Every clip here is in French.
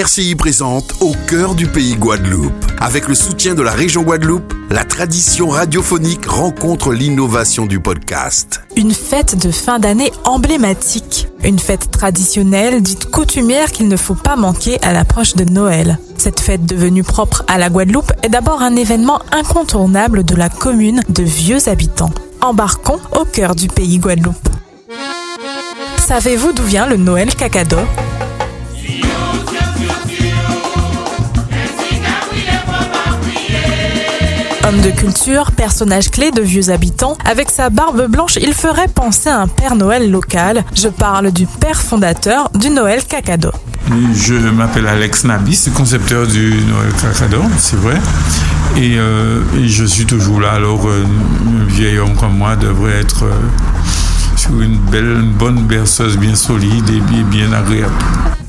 RCI présente Au cœur du pays Guadeloupe. Avec le soutien de la région Guadeloupe, la tradition radiophonique rencontre l'innovation du podcast. Une fête de fin d'année emblématique. Une fête traditionnelle, dite coutumière qu'il ne faut pas manquer à l'approche de Noël. Cette fête devenue propre à la Guadeloupe est d'abord un événement incontournable de la commune de vieux habitants. Embarquons au cœur du pays Guadeloupe. Savez-vous d'où vient le Noël cacado Homme de culture, personnage clé de vieux habitants, avec sa barbe blanche, il ferait penser à un Père Noël local. Je parle du père fondateur du Noël Cacado. Je m'appelle Alex Nabis, concepteur du Noël Cacado, c'est vrai. Et, euh, et, je suis toujours là, alors euh, un vieil homme comme moi devrait être euh, sur une belle, une bonne berceuse bien solide et bien, bien agréable.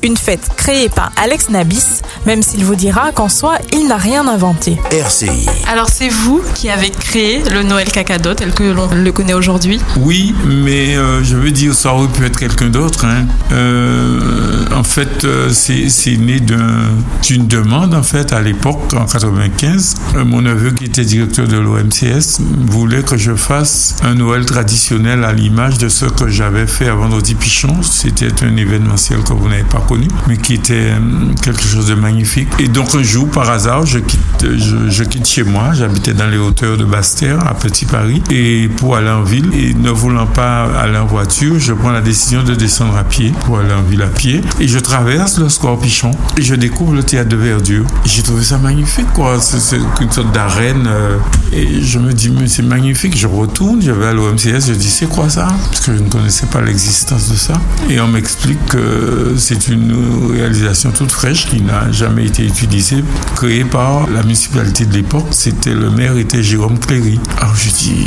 Une fête créée par Alex Nabis, même s'il vous dira qu'en soi, il n'a rien inventé. RCI. Alors c'est vous qui avez créé le Noël Cacado tel que l'on le connaît aujourd'hui? Oui, mais euh, je veux dire, ça aurait pu être quelqu'un d'autre. Hein. Euh, en fait, euh, c'est né d'une demande, en fait, à l'époque, en 95. Euh, mon neveu, qui était directeur de l'OMCS, voulait que je fasse un Noël traditionnel à l'image de ce que j'avais fait à Vendredi Pichon. C'était un événementiel que vous n'avez pas connu, mais qui était euh, quelque chose de magnifique. Et donc un jour, par hasard, je quitte, je, je quitte chez moi. J'habitais dans les hauteurs de Basse-Terre, à Petit Paris, et pour aller en ville. Et ne voulant pas aller en voiture, je prends la décision de descendre à pied pour aller en ville à pied. Et je traverse le score Pichon et je découvre le théâtre de verdure. J'ai trouvé ça magnifique, quoi. C'est une sorte d'arène. Euh, et je me dis, mais c'est magnifique. Je retourne, je vais à l'OMCS, je dis, c'est quoi ça? Parce que je ne connaissais pas l'existence de ça. Et on m'explique que c'est une réalisation toute fraîche qui n'a jamais été utilisée, créée par la municipalité de l'époque. C'était le maire était Jérôme Cléry. Alors je dis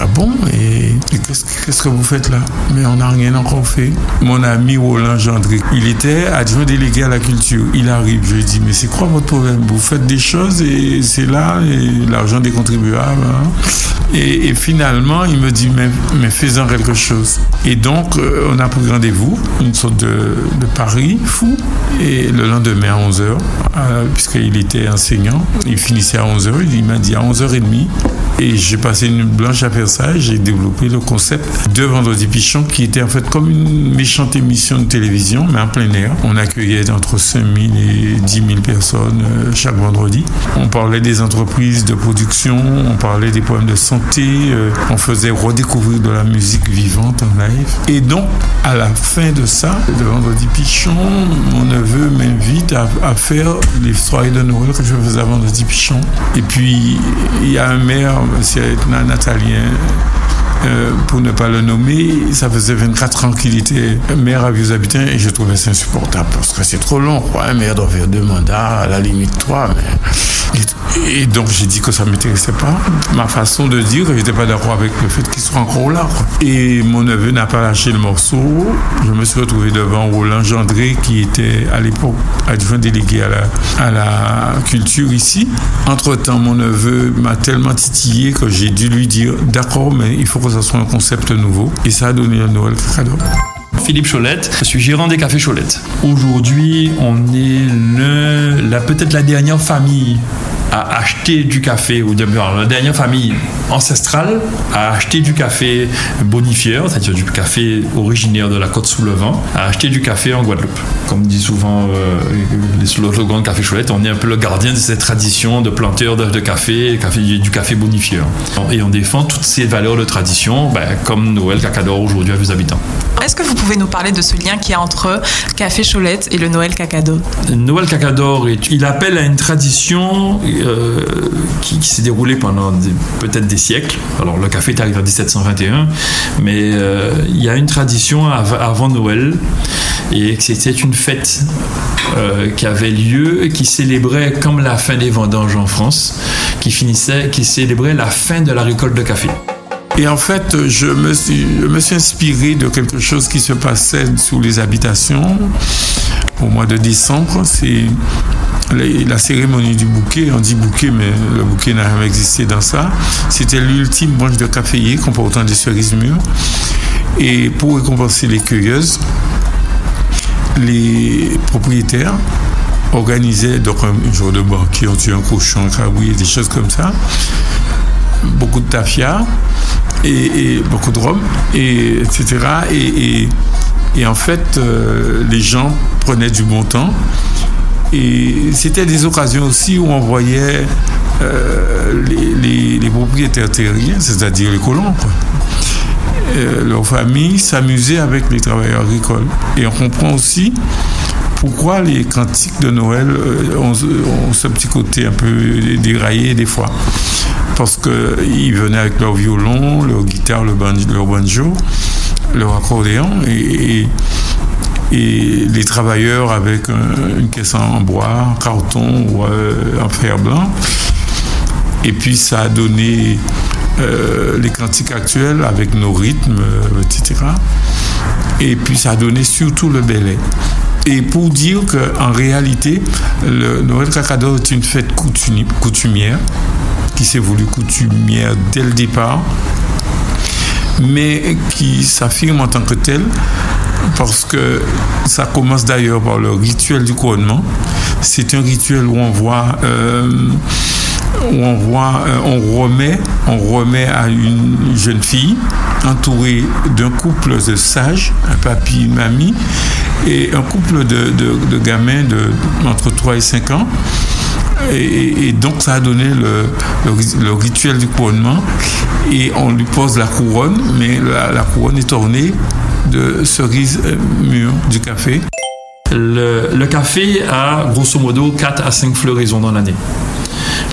ah bon et, qu'est-ce que vous faites là? Mais on n'a rien encore fait. Mon ami Roland Gendry, il était adjoint délégué à la culture. Il arrive, je lui dis mais c'est quoi votre problème? Vous faites des choses et c'est là l'argent des contribuables. hein. Et, finalement il me dit mais, mais faisons quelque chose. Et donc euh, on a pris rendez-vous, une sorte de, de fou. Et le lendemain à 11h, euh, puisqu'il était enseignant, il finissait à 11h, il m'a dit à 11h30. Et j'ai passé une blanche à faire j'ai développé le concept de Vendredi Pichon qui était en fait comme une méchante émission de télévision, mais en plein air. On accueillait entre 5000 et 10 000 personnes euh, chaque vendredi. On parlait des entreprises de production, on parlait des problèmes de santé, euh, on faisait redécouvrir de la musique vivante en live. Et donc, à la fin de ça, de Vendredi Pichon, mon neveu m'invite à, faire les soirées de Noël que je faisais à Vendredi Pichon. Et puis, il y a un maire, monsieur Natalien, euh, pour ne pas le nommer, ça faisait 24 ans qu'il était maire à Vieux Habitants et je trouvais ça insupportable parce que c'est trop long. Quoi. Un maire doit faire deux mandats, à la limite trois. Et, donc j'ai dit que ça ne m'intéressait pas. Ma façon de dire je n'étais pas d'accord avec le fait qu'il soit encore là. Et mon neveu n'a pas lâché le morceau. Je me suis retrouvé devant Roland Gendré qui était à l'époque adjoint délégué à la, à la culture ici. Entre-temps, mon neveu m'a tellement titillé que j'ai dû lui dire d'accord, mais il faut que ça soit un concept nouveau. Et ça a donné un Noël cadeau. Philippe Cholette, je suis gérant des cafés Cholette. Aujourd'hui, on est le, la, peut-être la dernière famille à acheter du café, ou la dernière famille ancestrale à acheter du café bonifieur, c'est-à-dire du café originaire de la côte sous le vent, à acheter du café en Guadeloupe. Comme dit souvent euh, le slogan de Café Cholette, on est un peu le gardien de cette tradition de planteur de café, café, du café bonifieur. Et on défend toutes ces valeurs de tradition, ben, comme Noël Cacador aujourd'hui à vos habitants. Est-ce que vous pouvez nous parler de ce lien qu'il y a entre Café Cholette et le Noël Cacado Noël Cacador, il appelle à une tradition euh, qui, s'est déroulée pendant peut-être des siècles. Alors le café est arrivé en 1721, mais euh, il y a une tradition av- avant Noël et c'était une fête euh, qui avait lieu, qui célébrait comme la fin des vendanges en France, qui finissait, qui célébrait la fin de la récolte de café. Et en fait, je me, suis, inspiré de quelque chose qui se passait sous les habitations au mois de décembre. C'est la, cérémonie du bouquet. On dit bouquet, mais le bouquet n'a jamais existé dans ça. C'était l'ultime branche de caféier comportant des cerises mûres. Et pour récompenser les cueilleuses, les propriétaires organisaient donc un jour de banquet, on tue un cochon, un crabouille, des choses comme ça. Beaucoup de tafia et, beaucoup de rhum, et, etc. Et, et en fait, euh, les gens prenaient du bon temps. Et c'était des occasions aussi où on voyait euh, les, propriétaires terriens, c'est-à-dire les colons, euh, leurs familles s'amuser avec les travailleurs agricoles. Et on comprend aussi pourquoi les cantiques de Noël ont, ce petit côté un peu déraillé des fois? Parce qu'ils venaient avec leur violon, leur guitare, leur banjo leur accordéon et, les travailleurs avec une caisse en bois, en carton ou euh, en fer blanc. Et puis ça a donné euh, les cantiques actuels avec nos rythmes, euh, etc. Et puis ça a donné surtout le belay. Et pour dire qu'en réalité, le Noël Cacador est une fête coutumière qui s'est voulu coutumière dès le départ mais qui s'affirme en tant que tel parce que ça commence d'ailleurs par le rituel du couronnement. C'est un rituel où on voit, euh, où on voit, euh, on remet, on remet à une jeune fille entourée d'un couple de sages, un papy, une mamie, et un couple de, gamins de entre 3 et 5 ans. Et, donc ça a donné le, le, rituel du couronnement et on lui pose la couronne, mais la, couronne est ornée de cerises euh, mûres du café. Le, le, café a grosso modo 4 à 5 floraisons dans l'année.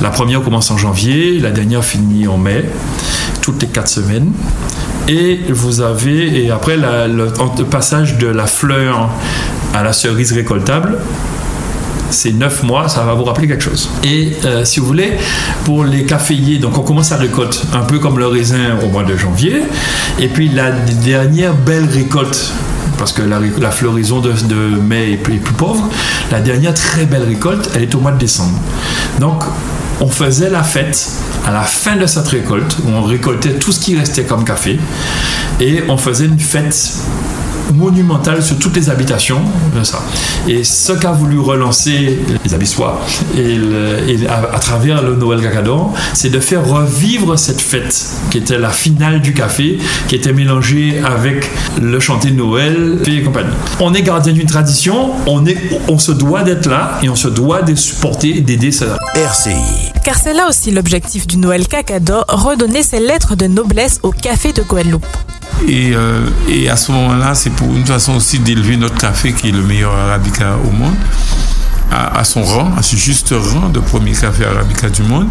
La première commence en janvier, la dernière finit en mai, toutes les 4 semaines. Et vous avez, et après le passage de la fleur à la cerise récoltable, c'est 9 mois, ça va vous rappeler quelque chose. Et euh, si vous voulez, pour les caféiers, donc on commence à récolte un peu comme le raisin au mois de janvier, et puis la dernière belle récolte parce que la, la floraison de, mai est plus, est plus, pauvre. La dernière très belle récolte, elle est au mois de décembre. Donc, on faisait la fête à la fin de cette récolte, où on récoltait tout ce qui restait comme café, et on faisait une fête monumentale sur toutes les habitations de ça. Et ce qu'a voulu relancer les Abyssois et, à, travers le Noël Cacador, c'est de faire revivre cette fête qui était la finale du café, qui était mélangée avec le chanter de Noël et compagnie. On est gardien d'une tradition, on, est, on se doit d'être là et on se doit de supporter et d'aider ça. RCI. Car c'est là aussi l'objectif du Noël Cacador, redonner ses lettres de noblesse au café de Guadeloupe. Et, euh, et à ce moment-là, c'est pour une façon aussi d'élever notre café, qui est le meilleur arabica au monde, à, son rang, à ce juste rang de premier café arabica du monde.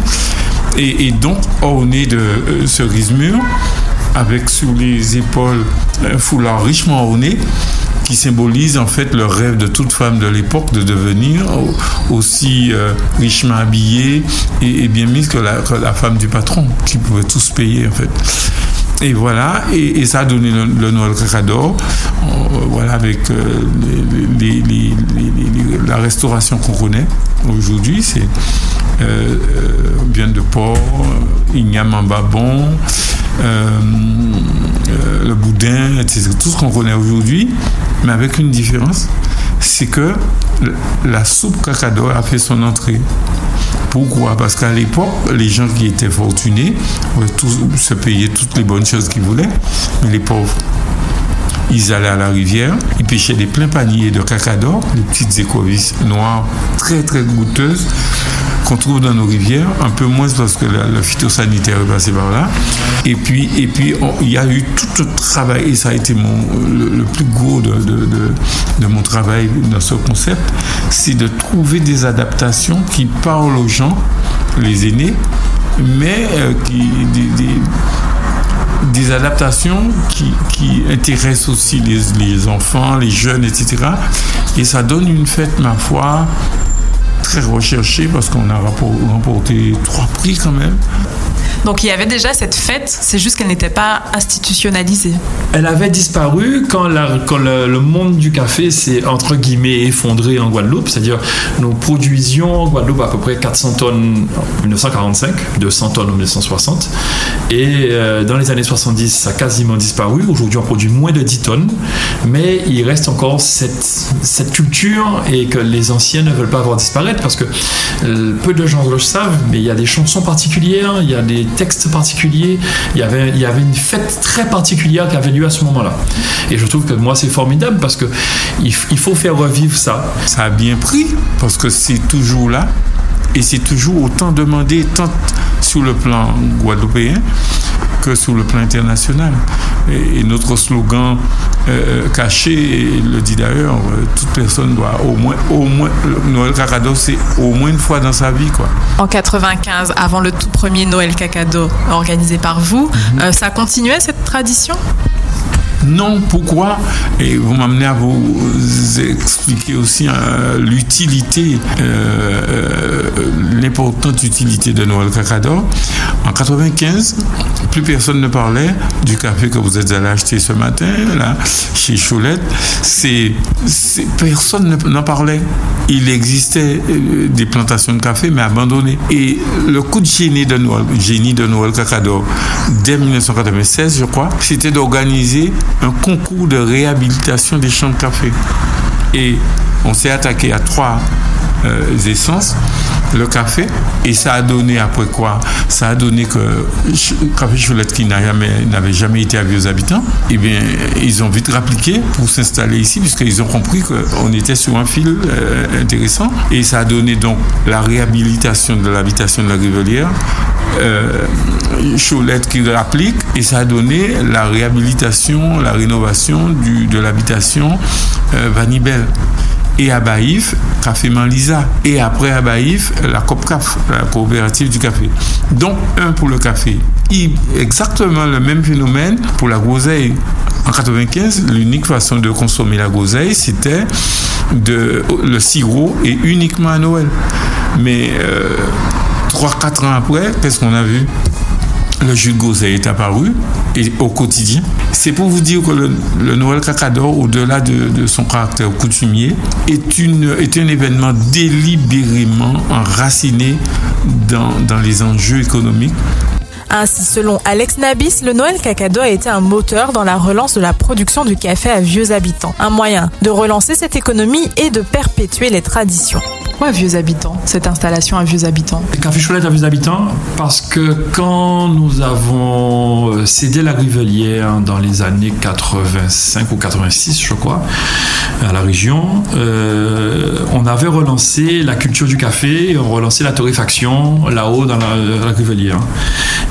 Et, donc, orné de euh, cerises mûres, avec sur les épaules un foulard richement orné, qui symbolise en fait le rêve de toute femme de l'époque de devenir aussi euh, richement habillée et, bien mise que la, que la, femme du patron, qui pouvait tous payer en fait. Et voilà, et, ça a donné le, Noël Cacador, euh, voilà, avec euh, la restauration qu'on connaît aujourd'hui, c'est euh, bien de porc, ignamamba bon, le boudin, etc. Tout ce qu'on connaît aujourd'hui, mais avec une différence, c'est que la soupe Cacador a fait son entrée. Pourquoi? Parce qu'à l'époque, les gens qui étaient fortunés tous se payer toutes les bonnes choses qu'ils voulaient, mais les pauvres, ils allaient à la rivière, ils pêchaient des pleins paniers de cacador, des petites écovisses noires très très goûteuses qu'on trouve dans nos rivières, un peu moins parce que le phytosanitaire est passé par là. Et puis, et puis il y a eu tout le travail, et ça a été le, plus gros de, mon travail dans ce concept, c'est de trouver des adaptations qui parlent aux gens, les aînés, mais euh, qui, des, des adaptations qui, qui, intéressent aussi les, les, enfants, les jeunes, etc. Et ça donne une fête, ma foi, très recherché parce qu'on a remporté trois prix quand même. Donc il y avait déjà cette fête, c'est juste qu'elle n'était pas institutionnalisée. Elle avait disparu quand, le, monde du café s'est entre guillemets effondré en Guadeloupe, c'est-à-dire nous produisions en Guadeloupe à peu près 400 tonnes en 1945, 200 tonnes en 1960, et euh, dans les années 70 ça a quasiment disparu. Aujourd'hui on produit moins de 10 tonnes, mais il reste encore cette, cette culture et que les anciens ne veulent pas voir disparaître parce que euh, peu de gens le savent, mais il y a des chansons particulières, il y a des textes particuliers, il y avait, il une fête très particulière qui avait lieu à ce moment-là. Et je trouve que moi c'est formidable parce que il, faut faire revivre ça. Ça a bien pris parce que c'est toujours là et c'est toujours autant demandé tant sur le plan guadeloupéen que sur le plan international. Et, notre slogan euh, euh, caché le dit d'ailleurs, euh, toute personne doit au moins, au moins, Noël Cacado, c'est au moins une fois dans sa vie. Quoi. En 95, avant le tout premier Noël Cacado organisé par vous, mhm. ça continuait cette tradition? Non, pourquoi? Et vous m'amenez à vous expliquer aussi euh, l'utilité, euh, euh, l'importante utilité de Noël Cacador. En 95, plus personne ne parlait du café que vous êtes allé acheter ce matin, là, chez Choulette. Personne n'en parlait. Il existait des plantations de café, mais abandonnées. Et le coup de génie de Noël, génie de Noël Cacador, dès 1996, je crois, c'était d'organiser un concours de réhabilitation des champs de café. Et on s'est attaqué à trois euh, essences, le café, et ça a donné après quoi? Ça a donné que Café Choulette qui n'avait jamais, été à Vieux Habitants, eh bien, ils ont vite rappliqué pour s'installer ici, puisqu'ils ont compris qu'on était sur un fil euh, intéressant, et ça a donné donc la réhabilitation de l'habitation de la Rivelière, euh, Choulette qui réapplique, et ça a donné la réhabilitation, la rénovation du, de l'habitation euh, Vanibel et à Baïf, Café Manlisa. Et après à Baïf, la COPCAF, la coopérative du café. Donc, un pour le café. Exactement le même phénomène pour la groseille. En 95, l'unique façon de consommer la groseille, c'était de le sirop et uniquement à Noël. Mais euh, 3-4 ans après, qu'est-ce qu'on a vu? Le jus de groseille est apparu au quotidien. C'est pour vous dire que le, Noël Cacador, au-delà de, son caractère coutumier, est un événement délibérément enraciné dans, dans les enjeux économiques ainsi, selon Alex Nabis, le Noël Cacado a été un moteur dans la relance de la production du café à vieux habitants, un moyen de relancer cette économie et de perpétuer les traditions. Pourquoi Vieux Habitants, cette installation à Vieux Habitants Café Choulette à Vieux Habitants, parce que quand nous avons euh, cédé la Rivelière dans les années 85 ou 86, je crois, à la région, euh, on avait relancé la culture du café, on relancé la torréfaction là-haut dans la, la, Rivelière.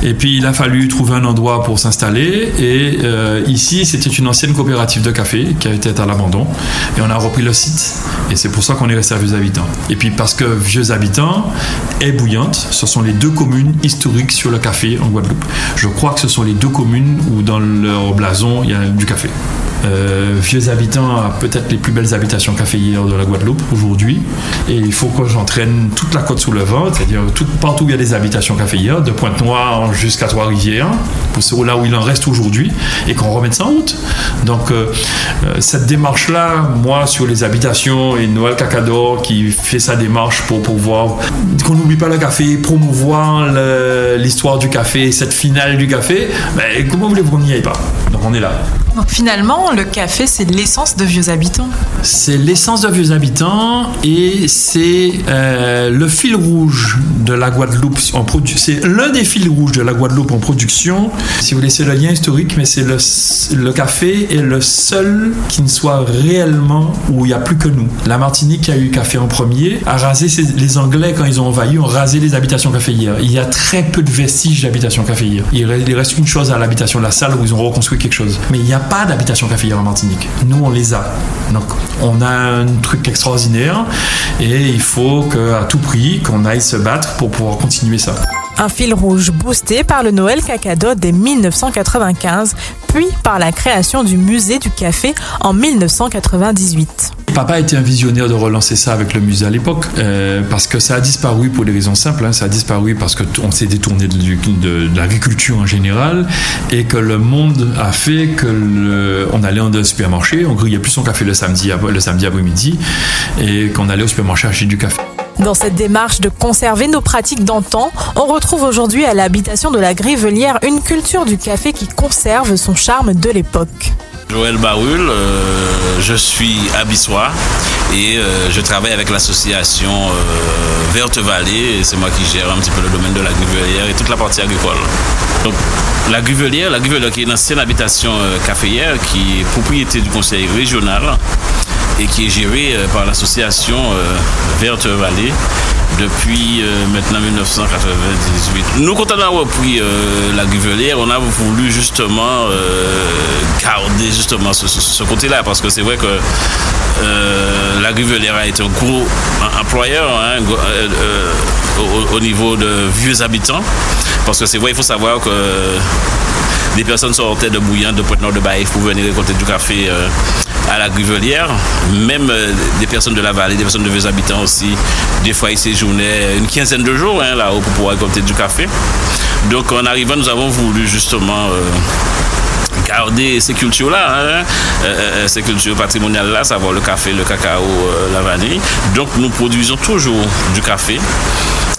Et puis il a fallu trouver un endroit pour s'installer. Et euh, ici, c'était une ancienne coopérative de café qui a été à l'abandon. Et on a repris le site. Et c'est pour ça qu'on est resté à Vieux Habitants. Puis parce que Vieux Habitants est bouillante, ce sont les deux communes historiques sur le café en Guadeloupe. Je crois que ce sont les deux communes où dans leur blason il y a du café. Euh, vieux habitants a peut-être les plus belles habitations caféières de la Guadeloupe aujourd'hui. Et il faut que j'entraîne toute la côte sous le vent, c'est-à-dire tout, partout où il y a des habitations caféières, de Pointe-Noire jusqu'à Trois-Rivières, pour là où il en reste aujourd'hui, et qu'on remette ça en route. Donc, euh, euh, cette démarche-là, moi, sur les habitations, et Noël Cacador qui fait sa démarche pour pouvoir qu'on n'oublie pas le café, promouvoir l'histoire du café, cette finale du café, ben, comment voulez-vous qu'on n'y aille pas? Donc, on est là. Donc finalement, le café, c'est l'essence de vieux habitants. C'est l'essence de vieux habitants et c'est euh, le fil rouge de la Guadeloupe en production. C'est l'un des fils rouges de la Guadeloupe en production. Si vous laissez le lien historique, mais c'est le, le café est le seul qui ne soit réellement où il n'y a plus que nous. La Martinique qui a eu café en premier a rasé les Anglais quand ils ont envahi ont rasé les habitations caféières. Il y a très peu de vestiges d'habitations caféières. Il reste une chose à l'habitation la salle où ils ont reconstruit quelque chose. Mais il n'y a pas d'habitation caféière en Martinique. Nous, on les a. Donc, on a un truc extraordinaire et il faut qu'à tout prix qu'on aille se battre pour pouvoir continuer ça. Un fil rouge boosté par le Noël Cacado dès 1995, puis par la création du musée du café en 1998. Papa été un visionnaire de relancer ça avec le musée à l'époque, euh, parce que ça a disparu pour des raisons simples. Hein. ça a disparu parce qu'on s'est détourné de, l'agriculture en général, et que le monde a fait que on allait dans un supermarché, on grillait plus son café le samedi, le samedi après-midi, et qu'on allait au supermarché acheter du café. Dans cette démarche de conserver nos pratiques d'antan, on retrouve aujourd'hui à l'habitation de la Grivelière une culture du café qui conserve son charme de l'époque. Joël Barul, euh, je suis abyssois et euh, je travaille avec l'association euh, Verte Vallée. C'est moi qui gère un petit peu le domaine de la Grivelière et toute la partie agricole. La Grivelière, la Grivelière qui est une ancienne habitation caféière qui est propriété du conseil régional et qui est géré euh, par l'association euh, Verte Vallée depuis euh, maintenant 1998. Nous, quand on a repris la Guvelière, on a voulu justement garder justement ce, côté-là parce que c'est vrai que la Guvelière a été un gros employeur hein, au, niveau de vieux habitants parce que c'est vrai, il faut savoir que des personnes sortaient de Bouillon, de Pointe-Nord, de Baïf pour venir récolter du café à la Grivelière, même euh, des personnes de la vallée, des personnes de vieux habitants aussi. Des fois, ils séjournaient une quinzaine de jours hein, là-haut pour pouvoir récolter du café. Donc, en arrivant, nous avons voulu justement euh, garder ces cultures-là, hein, euh, ces cultures patrimoniales-là, savoir le café, le cacao, la vanille. Donc, nous produisons toujours du café.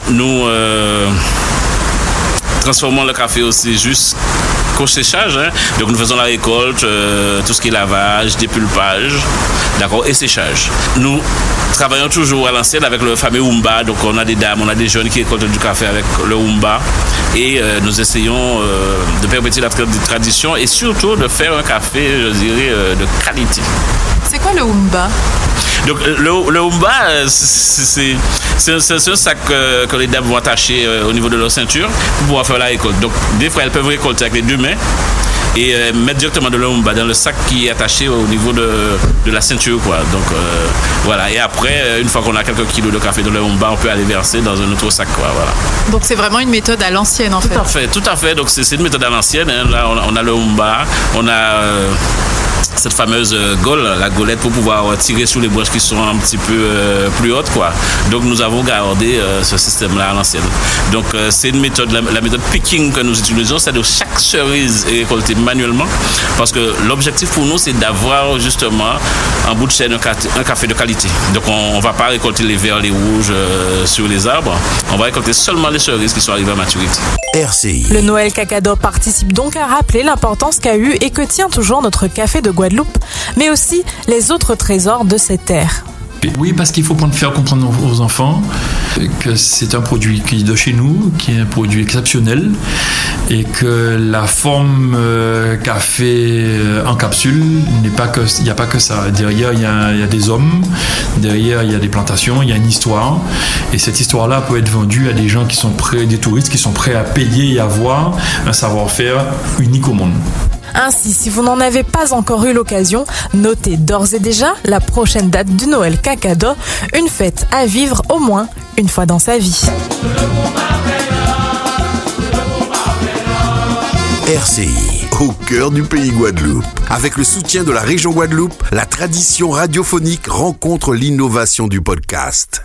Nous transformons le café aussi juste séchage. Hein. Donc nous faisons la récolte, euh, tout ce qui est lavage, dépulpage, d'accord, et séchage. Nous travaillons toujours à l'ancienne avec le fameux Umba. Donc on a des dames, on a des jeunes qui récoltent du café avec le Umba. Et euh, nous essayons euh, de permettre la tradition et surtout de faire un café, je dirais, de qualité. C'est quoi le Umba donc le, le Umba, c'est un sac que les dames vont attacher au niveau de leur ceinture pour pouvoir faire la récolte. Donc des fois elles peuvent récolter avec les deux mains et euh, mettre directement de l'omba dans le sac qui est attaché au niveau de, de la ceinture quoi. Donc euh, voilà et après euh, une fois qu'on a quelques kilos de café dans le on peut aller verser dans un autre sac quoi. Voilà. Donc c'est vraiment une méthode à l'ancienne en fait. Tout à fait, tout à fait. Donc c'est une méthode à l'ancienne. Hein. Là on a, le umba, on a cette fameuse gaule, la gaulette pour pouvoir tirer sur les branches qui sont un petit peu plus hautes quoi. Donc nous avons gardé ce système là à l'ancienne. Donc c'est une méthode, la, la, méthode picking que nous utilisons, c'est de chaque cerise est récoltée manuellement parce que l'objectif pour nous, c'est d'avoir justement en bout de chaîne un café de qualité. Donc on ne va pas récolter les verts, les rouges euh, sur les arbres, on va récolter seulement les cerises qui sont arrivées à maturité. RCI. Le Noël Cacado participe donc à rappeler l'importance qu'a eu et que tient toujours notre café de Guadeloupe, mais aussi les autres trésors de cette terre. Oui, parce qu'il faut faire comprendre aux enfants que c'est un produit qui est de chez nous, qui est un produit exceptionnel, et que la forme euh, café euh, en capsule n'est pas que, il n'y a pas que ça. Derrière, il y, a, des hommes, derrière, il y a des plantations, il y a une histoire, et cette histoire-là peut être vendue à des gens qui sont prêts, des touristes qui sont prêts à payer et avoir un savoir-faire unique au monde. Ainsi, si vous n'en avez pas encore eu l'occasion, notez d'ores et déjà la prochaine date du Noël Cacado, une fête à vivre au moins une fois dans sa vie. RCI, au cœur du pays Guadeloupe. Avec le soutien de la région Guadeloupe, la tradition radiophonique rencontre l'innovation du podcast.